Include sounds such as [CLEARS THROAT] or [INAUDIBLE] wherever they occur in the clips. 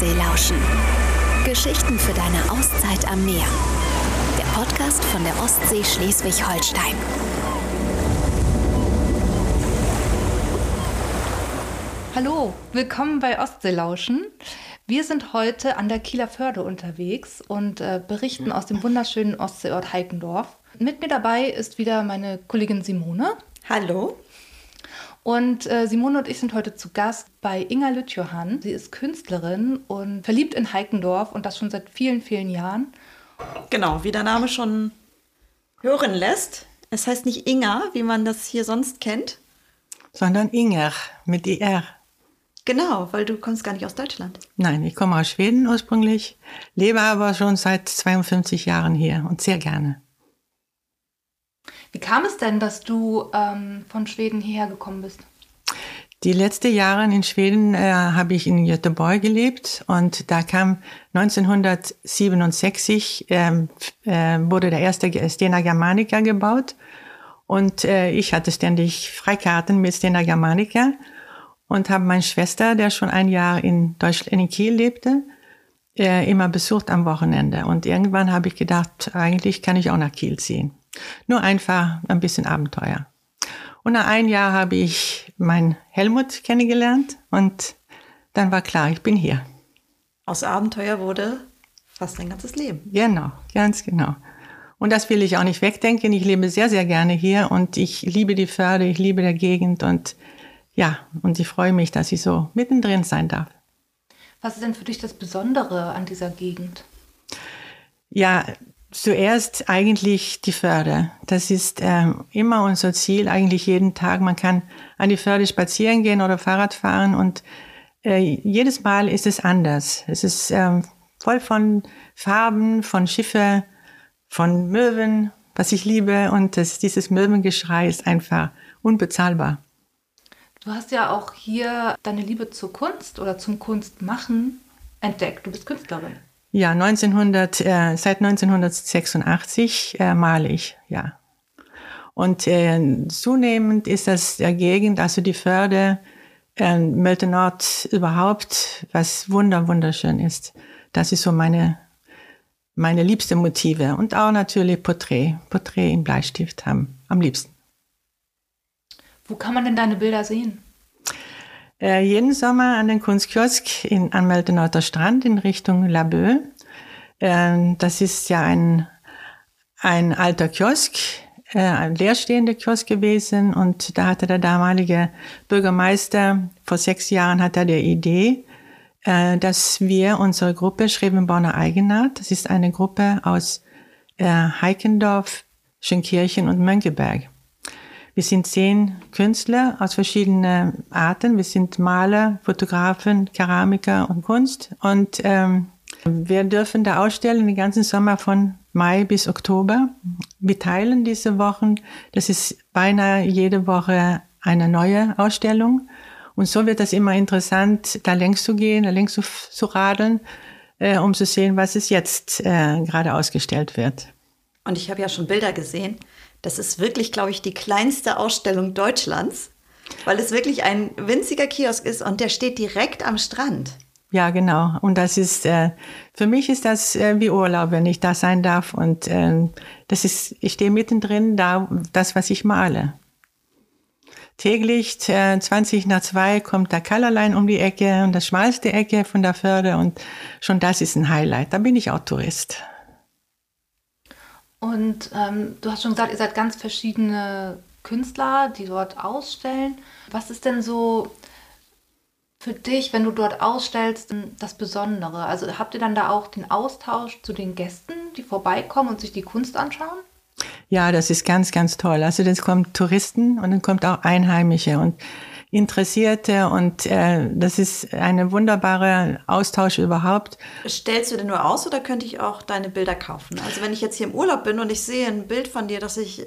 Ostsee lauschen. Geschichten für deine Auszeit am Meer. Der Podcast von der Ostsee Schleswig-Holstein. Hallo, willkommen bei Ostseelauschen. Wir sind heute an der Kieler Förde unterwegs und äh, berichten aus dem wunderschönen Ostseeort Heikendorf. Mit mir dabei ist wieder meine Kollegin Simone. Hallo. Und äh, Simone und ich sind heute zu Gast bei Inga Lütjohann. Sie ist Künstlerin und verliebt in Heikendorf und das schon seit vielen, vielen Jahren. Genau, wie der Name schon hören lässt. Es heißt nicht Inga, wie man das hier sonst kennt. Sondern Inger mit IR. Genau, weil du kommst gar nicht aus Deutschland. Nein, ich komme aus Schweden ursprünglich, lebe aber schon seit 52 Jahren hier und sehr gerne. Wie kam es denn, dass du ähm, von Schweden hierher gekommen bist? Die letzten Jahre in Schweden äh, habe ich in Göteborg gelebt und da kam 1967 ähm, äh, wurde der erste Stena Germanica gebaut und äh, ich hatte ständig Freikarten mit Stena Germanica und habe meine Schwester, der schon ein Jahr in Deutschland in Kiel lebte, äh, immer besucht am Wochenende. Und irgendwann habe ich gedacht, eigentlich kann ich auch nach Kiel ziehen. Nur einfach ein bisschen Abenteuer. Und nach einem Jahr habe ich meinen Helmut kennengelernt und dann war klar, ich bin hier. Aus Abenteuer wurde fast ein ganzes Leben. Genau, ganz genau. Und das will ich auch nicht wegdenken. Ich lebe sehr, sehr gerne hier und ich liebe die Förde, ich liebe der Gegend und ja, und ich freue mich, dass ich so mittendrin sein darf. Was ist denn für dich das Besondere an dieser Gegend? Ja, zuerst eigentlich die Förde. Das ist äh, immer unser Ziel, eigentlich jeden Tag. Man kann an die Förde spazieren gehen oder Fahrrad fahren und äh, jedes Mal ist es anders. Es ist äh, voll von Farben, von Schiffe, von Möwen, was ich liebe. Und das, dieses Möwengeschrei ist einfach unbezahlbar. Du hast ja auch hier deine Liebe zur Kunst oder zum Kunstmachen entdeckt. Du bist Künstlerin. Ja, 1900, äh, seit 1986 äh, male ich, ja. Und äh, zunehmend ist das der Gegend, also die Förde, äh, Mölte überhaupt, was wunder, wunderschön ist. Das ist so meine, meine liebste Motive. Und auch natürlich Porträt. Porträt im Bleistift haben am liebsten. Wo kann man denn deine Bilder sehen? Äh, jeden Sommer an den Kunstkiosk in Anmeldenauter Strand in Richtung Laboe. Äh, das ist ja ein, ein alter Kiosk, äh, ein leerstehender Kiosk gewesen und da hatte der damalige Bürgermeister vor sechs Jahren hat er die Idee, äh, dass wir unsere Gruppe Schrebenborner Eigenart, das ist eine Gruppe aus äh, Heikendorf, Schönkirchen und Mönckeberg. Wir sind zehn Künstler aus verschiedenen Arten. Wir sind Maler, Fotografen, Keramiker und Kunst. Und ähm, wir dürfen da ausstellen den ganzen Sommer von Mai bis Oktober. Wir teilen diese Wochen. Das ist beinahe jede Woche eine neue Ausstellung. Und so wird das immer interessant, da längs zu gehen, da längs zu, zu radeln, äh, um zu sehen, was es jetzt äh, gerade ausgestellt wird. Und ich habe ja schon Bilder gesehen. Das ist wirklich, glaube ich, die kleinste Ausstellung Deutschlands, weil es wirklich ein winziger Kiosk ist und der steht direkt am Strand. Ja, genau. Und das ist, äh, für mich ist das äh, wie Urlaub, wenn ich da sein darf. Und äh, das ist, ich stehe mittendrin da, das, was ich male. Täglich, äh, 20 nach zwei, kommt der Kallerlein um die Ecke und das schmalste Ecke von der Förde und schon das ist ein Highlight. Da bin ich auch Tourist. Und ähm, du hast schon gesagt, ihr seid ganz verschiedene Künstler, die dort ausstellen. Was ist denn so für dich, wenn du dort ausstellst, das Besondere? Also habt ihr dann da auch den Austausch zu den Gästen, die vorbeikommen und sich die Kunst anschauen? Ja, das ist ganz, ganz toll. Also das kommt Touristen und dann kommt auch Einheimische und Interessierte und äh, das ist eine wunderbare Austausch überhaupt. Stellst du denn nur aus oder könnte ich auch deine Bilder kaufen? Also wenn ich jetzt hier im Urlaub bin und ich sehe ein Bild von dir, das ich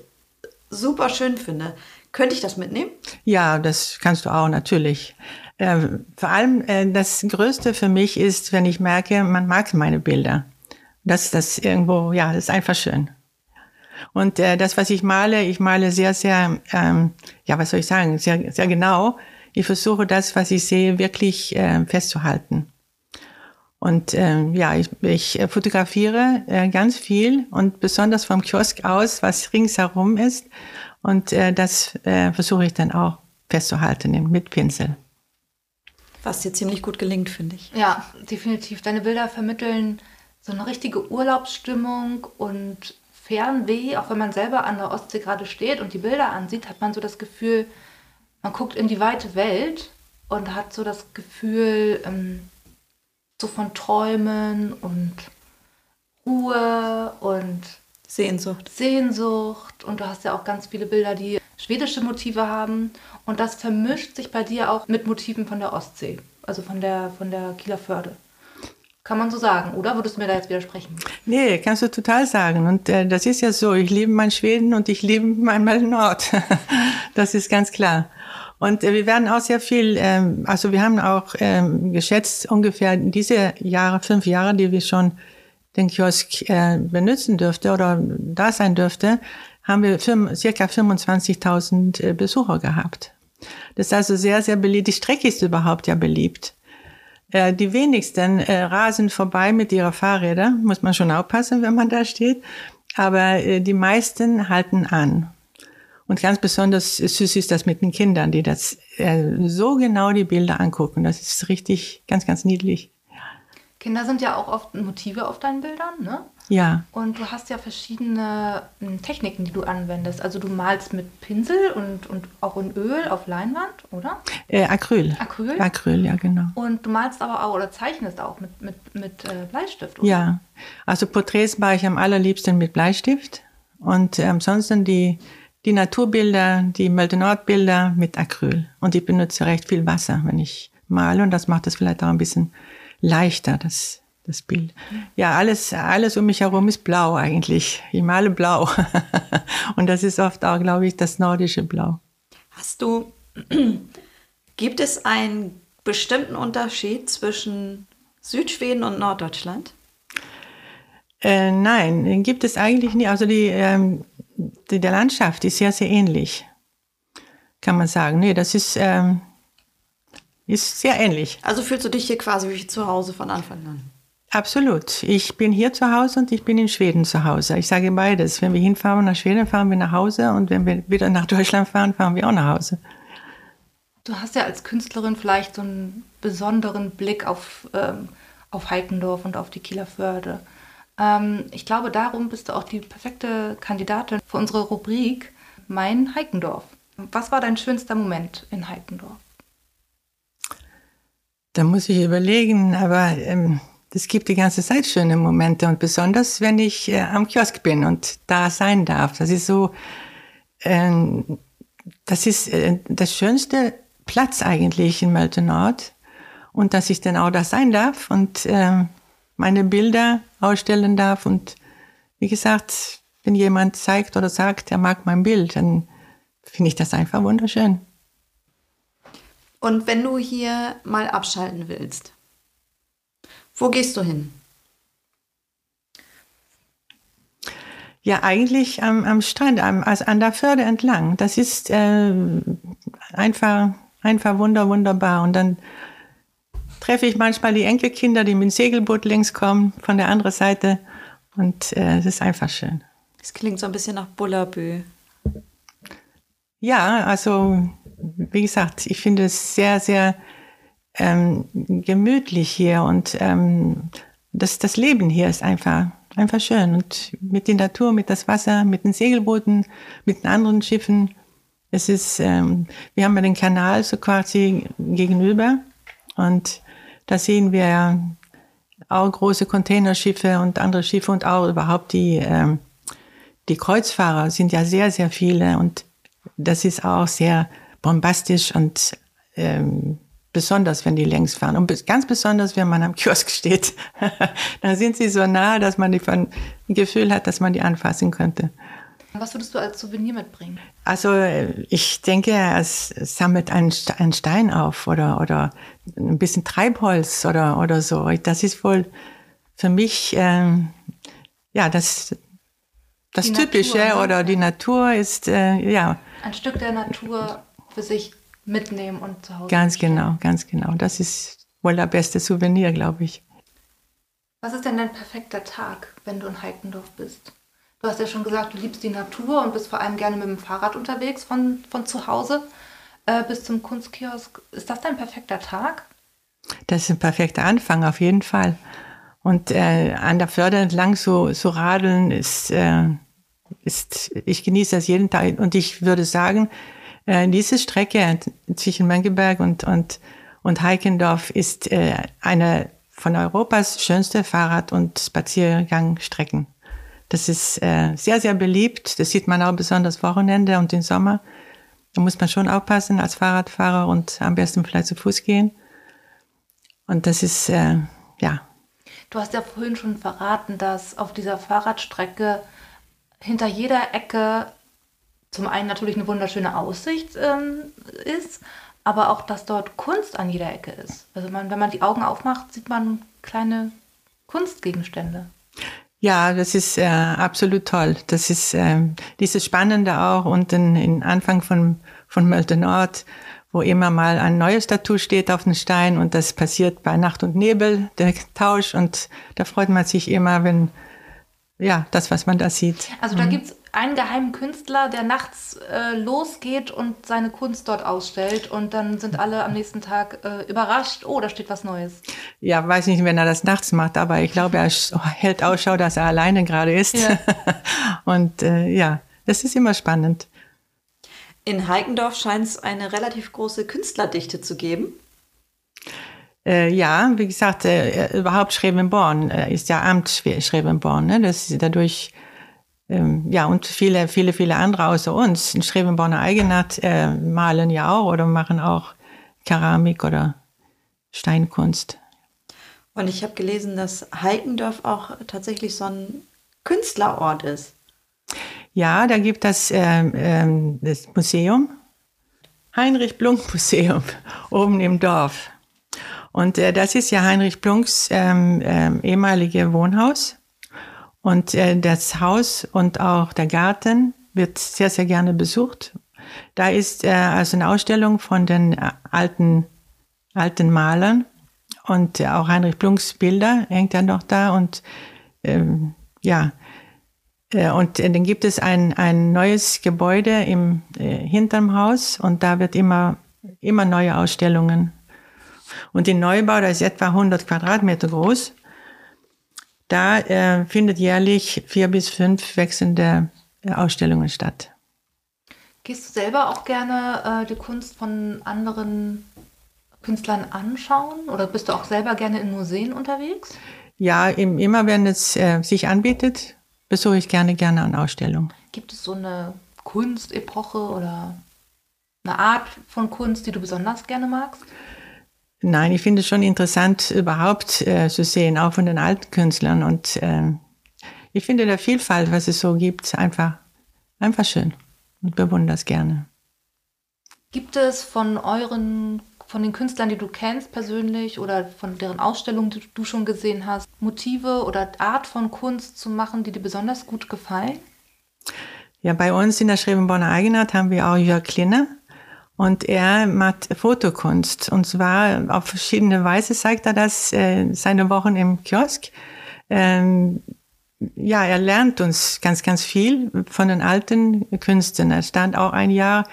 super schön finde, könnte ich das mitnehmen? Ja, das kannst du auch natürlich. Äh, vor allem äh, das Größte für mich ist, wenn ich merke, man mag meine Bilder. Das, das irgendwo, ja, das ist einfach schön. Und äh, das, was ich male, ich male sehr, sehr, ähm, ja, was soll ich sagen, sehr, sehr genau. Ich versuche das, was ich sehe, wirklich äh, festzuhalten. Und ähm, ja, ich, ich fotografiere äh, ganz viel und besonders vom Kiosk aus, was ringsherum ist. Und äh, das äh, versuche ich dann auch festzuhalten mit Pinsel. Was dir ziemlich gut gelingt, finde ich. Ja, definitiv. Deine Bilder vermitteln so eine richtige Urlaubsstimmung und Fernweh, auch wenn man selber an der Ostsee gerade steht und die Bilder ansieht, hat man so das Gefühl, man guckt in die weite Welt und hat so das Gefühl, ähm, so von Träumen und Ruhe und Sehnsucht. Sehnsucht. Und du hast ja auch ganz viele Bilder, die schwedische Motive haben. Und das vermischt sich bei dir auch mit Motiven von der Ostsee, also von der, von der Kieler Förde. Kann man so sagen, oder? Würdest du mir da jetzt widersprechen? Nee, kannst du total sagen. Und äh, das ist ja so. Ich liebe mein Schweden und ich liebe mein Nord. [LAUGHS] das ist ganz klar. Und äh, wir werden auch sehr viel, ähm, also wir haben auch ähm, geschätzt, ungefähr diese Jahre, fünf Jahre, die wir schon den Kiosk äh, benutzen dürfte oder da sein dürfte, haben wir circa 25.000 äh, Besucher gehabt. Das ist also sehr, sehr beliebt. Die Strecke ist überhaupt ja beliebt. Äh, die wenigsten äh, rasen vorbei mit ihrer Fahrräder, muss man schon aufpassen, wenn man da steht. Aber äh, die meisten halten an. Und ganz besonders süß ist das mit den Kindern, die das äh, so genau die Bilder angucken. Das ist richtig ganz, ganz niedlich. Kinder sind ja auch oft Motive auf deinen Bildern, ne? Ja. Und du hast ja verschiedene hm, Techniken, die du anwendest. Also du malst mit Pinsel und, und auch in Öl auf Leinwand, oder? Äh, Acryl. Acryl? Acryl, ja, genau. Und du malst aber auch oder zeichnest auch mit, mit, mit äh, Bleistift, oder? Ja. Also Porträts mache ich am allerliebsten mit Bleistift. Und äh, ansonsten die die Naturbilder, die Meldonordbilder mit Acryl. Und ich benutze recht viel Wasser, wenn ich male. Und das macht es vielleicht auch ein bisschen leichter, das, das Bild. Ja, alles, alles um mich herum ist blau eigentlich. Ich male blau. [LAUGHS] und das ist oft auch, glaube ich, das nordische Blau. Hast du, [CLEARS THROAT] gibt es einen bestimmten Unterschied zwischen Südschweden und Norddeutschland? Äh, nein, gibt es eigentlich nicht. Also die, ähm, die, der Landschaft ist sehr, sehr ähnlich, kann man sagen. Nee, das ist, ähm, ist sehr ähnlich. Also fühlst du dich hier quasi wie zu Hause von Anfang an? Absolut. Ich bin hier zu Hause und ich bin in Schweden zu Hause. Ich sage beides. Wenn wir hinfahren nach Schweden, fahren wir nach Hause und wenn wir wieder nach Deutschland fahren, fahren wir auch nach Hause. Du hast ja als Künstlerin vielleicht so einen besonderen Blick auf, ähm, auf Heikendorf und auf die Kieler Förde. Ähm, ich glaube, darum bist du auch die perfekte Kandidatin für unsere Rubrik Mein Heikendorf. Was war dein schönster Moment in Heikendorf? Da muss ich überlegen, aber ähm, es gibt die ganze Zeit schöne Momente und besonders, wenn ich äh, am Kiosk bin und da sein darf. Das ist so, ähm, das ist äh, das schönste Platz eigentlich in Melton Nord und dass ich dann auch da sein darf und äh, meine Bilder ausstellen darf. Und wie gesagt, wenn jemand zeigt oder sagt, er mag mein Bild, dann finde ich das einfach wunderschön. Und wenn du hier mal abschalten willst, wo gehst du hin? Ja, eigentlich am, am Strand, am, also an der Förde entlang. Das ist äh, einfach, einfach wunder, wunderbar. Und dann treffe ich manchmal die Enkelkinder, die mit dem Segelboot links kommen, von der anderen Seite. Und äh, es ist einfach schön. Es klingt so ein bisschen nach Bullabü. Ja, also wie gesagt, ich finde es sehr, sehr ähm, gemütlich hier und ähm, das, das Leben hier ist einfach, einfach schön. Und mit der Natur, mit das Wasser, mit den Segelbooten, mit den anderen Schiffen. Es ist, ähm, wir haben ja den Kanal so quasi gegenüber und da sehen wir auch große Containerschiffe und andere Schiffe und auch überhaupt die, ähm, die Kreuzfahrer sind ja sehr, sehr viele und das ist auch sehr bombastisch und ähm, besonders, wenn die längs fahren. Und ganz besonders, wenn man am Kiosk steht. [LAUGHS] da sind sie so nah, dass man die von, ein Gefühl hat, dass man die anfassen könnte. Was würdest du als Souvenir mitbringen? Also ich denke, es sammelt einen Stein auf oder, oder ein bisschen Treibholz oder, oder so. Das ist wohl für mich, ähm, ja, das, das die Typische Natur, ne? oder die Natur ist, äh, ja. Ein Stück der Natur für sich mitnehmen und zu Hause. Ganz genau, ganz genau. Das ist wohl der beste Souvenir, glaube ich. Was ist denn dein perfekter Tag, wenn du in Heikendorf bist? Du hast ja schon gesagt, du liebst die Natur und bist vor allem gerne mit dem Fahrrad unterwegs von, von zu Hause äh, bis zum Kunstkiosk. Ist das dein perfekter Tag? Das ist ein perfekter Anfang, auf jeden Fall. Und äh, an der Förde entlang so, so radeln ist, äh, ist, ich genieße das jeden Tag. Und ich würde sagen, äh, diese Strecke zwischen Mönckeberg und, und, und Heikendorf ist äh, eine von Europas schönste Fahrrad- und Spaziergangstrecken. Das ist äh, sehr, sehr beliebt. Das sieht man auch besonders Wochenende und im Sommer. Da muss man schon aufpassen als Fahrradfahrer und am besten vielleicht zu Fuß gehen. Und das ist, äh, ja. Du hast ja vorhin schon verraten, dass auf dieser Fahrradstrecke hinter jeder Ecke zum einen natürlich eine wunderschöne Aussicht ähm, ist, aber auch, dass dort Kunst an jeder Ecke ist. Also man, wenn man die Augen aufmacht, sieht man kleine Kunstgegenstände. Ja, das ist äh, absolut toll. Das ist äh, dieses Spannende auch unten in Anfang von, von Mölte Nord, wo immer mal ein neues Tattoo steht auf dem Stein und das passiert bei Nacht und Nebel, der Tausch und da freut man sich immer, wenn, ja, das, was man da sieht. Also da mhm. gibt es einen geheimen Künstler, der nachts äh, losgeht und seine Kunst dort ausstellt und dann sind alle am nächsten Tag äh, überrascht, oh, da steht was Neues. Ja, weiß nicht, wenn er das nachts macht, aber ich glaube, er hält Ausschau, dass er alleine gerade ist. Ja. [LAUGHS] und äh, ja, das ist immer spannend. In Heikendorf scheint es eine relativ große Künstlerdichte zu geben. Äh, ja, wie gesagt, äh, überhaupt Schrebenborn äh, ist ja Amt Schrebenborn. Ne? Das ist dadurch ja, und viele, viele, viele andere außer uns, in Schrebenborner Eigenart, äh, malen ja auch oder machen auch Keramik oder Steinkunst. Und ich habe gelesen, dass Heikendorf auch tatsächlich so ein Künstlerort ist. Ja, da gibt es äh, äh, das Museum, Heinrich Blunk Museum, [LAUGHS] oben im Dorf. Und äh, das ist ja Heinrich Blunks ähm, ähm, ehemalige Wohnhaus. Und äh, das Haus und auch der Garten wird sehr, sehr gerne besucht. Da ist äh, also eine Ausstellung von den äh, alten, alten Malern und äh, auch Heinrich Blunks Bilder hängt dann noch da und ähm, ja, äh, und dann gibt es ein, ein neues Gebäude im, äh, hinterm Haus und da wird immer, immer neue Ausstellungen. Und den Neubau, der ist etwa 100 Quadratmeter groß. Da äh, findet jährlich vier bis fünf wechselnde äh, Ausstellungen statt. Gehst du selber auch gerne äh, die Kunst von anderen Künstlern anschauen oder bist du auch selber gerne in Museen unterwegs? Ja, im, immer wenn es äh, sich anbietet, besuche ich gerne gerne an Ausstellungen. Gibt es so eine Kunstepoche oder eine Art von Kunst, die du besonders gerne magst? Nein, ich finde es schon interessant, überhaupt äh, zu sehen, auch von den alten Künstlern. Und äh, ich finde der Vielfalt, was es so gibt, einfach, einfach schön und bewundere es gerne. Gibt es von euren, von den Künstlern, die du kennst persönlich oder von deren Ausstellungen, die du schon gesehen hast, Motive oder Art von Kunst zu machen, die dir besonders gut gefallen? Ja, bei uns in der Schrebenborner Eigenart haben wir auch Jörg Klinner. Und er macht Fotokunst. Und zwar auf verschiedene Weise zeigt er das, äh, seine Wochen im Kiosk. Ähm, ja, er lernt uns ganz, ganz viel von den alten Künstlern. Er stand auch ein Jahr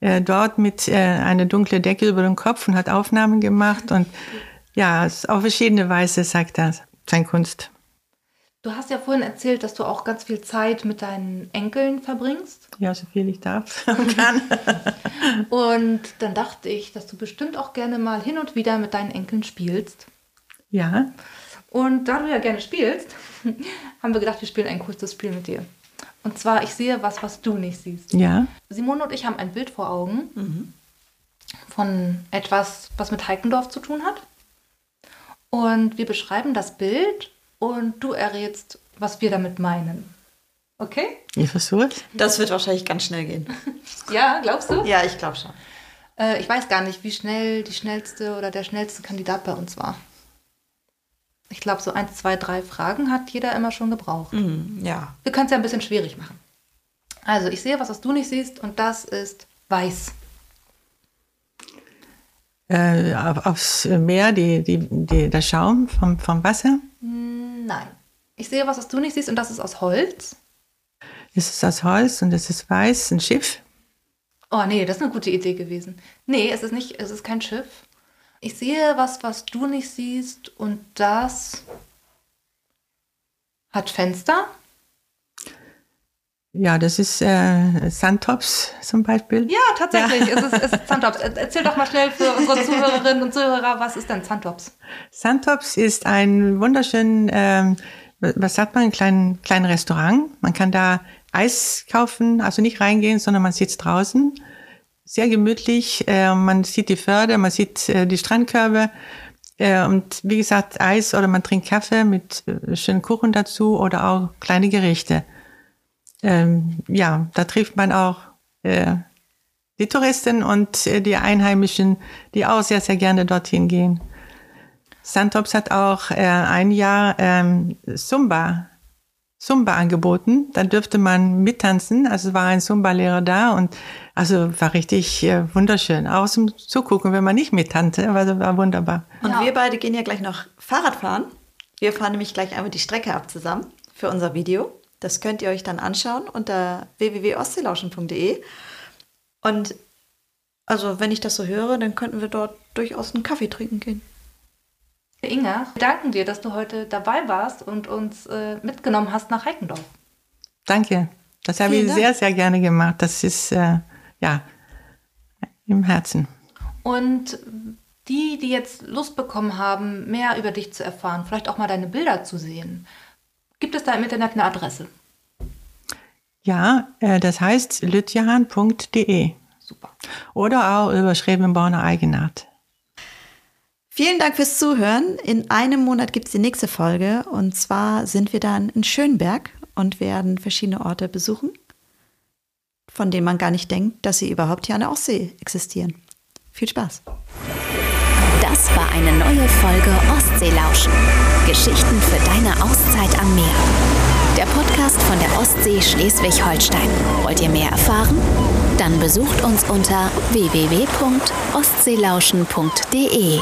äh, dort mit äh, einer dunklen Decke über dem Kopf und hat Aufnahmen gemacht. Und ja, auf verschiedene Weise zeigt er seine Kunst. Du hast ja vorhin erzählt, dass du auch ganz viel Zeit mit deinen Enkeln verbringst. Ja, so viel ich darf [LAUGHS] und kann. und dann dachte ich, dass du bestimmt auch gerne mal hin und wieder mit deinen Enkeln spielst. Ja. Und da du ja gerne spielst, [LAUGHS] haben wir gedacht, wir spielen ein kurzes Spiel mit dir. Und zwar, ich sehe was, was du nicht siehst. Ja. Simone und ich haben ein Bild vor Augen mhm. von etwas, was mit Heikendorf zu tun hat. Und wir beschreiben das Bild und du errätst, was wir damit meinen. Okay? Ich versuche Das wird wahrscheinlich ganz schnell gehen. [LAUGHS] ja, glaubst du? Ja, ich glaube schon. Äh, ich weiß gar nicht, wie schnell die schnellste oder der schnellste Kandidat bei uns war. Ich glaube, so eins, zwei, drei Fragen hat jeder immer schon gebraucht. Mhm, ja. Wir können es ja ein bisschen schwierig machen. Also, ich sehe was, was du nicht siehst, und das ist weiß. Äh, aufs Meer, die, die, die, der Schaum vom, vom Wasser? Nein. Ich sehe was, was du nicht siehst, und das ist aus Holz. Es ist aus Holz und es ist weiß, ein Schiff. Oh nee, das ist eine gute Idee gewesen. Nee, es ist nicht, es ist kein Schiff. Ich sehe was, was du nicht siehst, und das hat Fenster. Ja, das ist äh, Sandtops zum Beispiel. Ja, tatsächlich. Ja. Es, ist, es ist Sandtops. Erzähl doch mal schnell für unsere [LAUGHS] Zuhörerinnen und Zuhörer, was ist denn Sandtops? Sandtops ist ein wunderschön, ähm, was sagt man, ein kleinen, kleinen Restaurant. Man kann da Eis kaufen, also nicht reingehen, sondern man sitzt draußen. Sehr gemütlich. Äh, man sieht die Förder, man sieht äh, die Strandkörbe. Äh, und wie gesagt, Eis oder man trinkt Kaffee mit äh, schönen Kuchen dazu oder auch kleine Gerichte ähm, ja, da trifft man auch äh, die Touristen und äh, die Einheimischen, die auch sehr, sehr gerne dorthin gehen. Santops hat auch äh, ein Jahr ähm, Zumba, Zumba angeboten. Da dürfte man mittanzen. Also war ein Zumba-Lehrer da und also war richtig äh, wunderschön. Auch zum Zugucken, wenn man nicht mittanzte, also war wunderbar. Und ja. wir beide gehen ja gleich noch Fahrrad fahren. Wir fahren nämlich gleich einmal die Strecke ab zusammen für unser Video. Das könnt ihr euch dann anschauen unter www.ostseelauschen.de. Und also, wenn ich das so höre, dann könnten wir dort durchaus einen Kaffee trinken gehen. Inga, wir danken dir, dass du heute dabei warst und uns äh, mitgenommen hast nach Heikendorf. Danke. Das habe ich Dank. sehr, sehr gerne gemacht. Das ist äh, ja im Herzen. Und die, die jetzt Lust bekommen haben, mehr über dich zu erfahren, vielleicht auch mal deine Bilder zu sehen, Gibt es da im Internet eine Adresse? Ja, äh, das heißt lütjahan.de. Super. Oder auch über Schrebenborner Eigenart. Vielen Dank fürs Zuhören. In einem Monat gibt es die nächste Folge. Und zwar sind wir dann in Schönberg und werden verschiedene Orte besuchen, von denen man gar nicht denkt, dass sie überhaupt hier an der Ostsee existieren. Viel Spaß. War eine neue Folge Ostseelauschen. Geschichten für deine Auszeit am Meer. Der Podcast von der Ostsee Schleswig-Holstein. Wollt ihr mehr erfahren? Dann besucht uns unter www.ostseelauschen.de.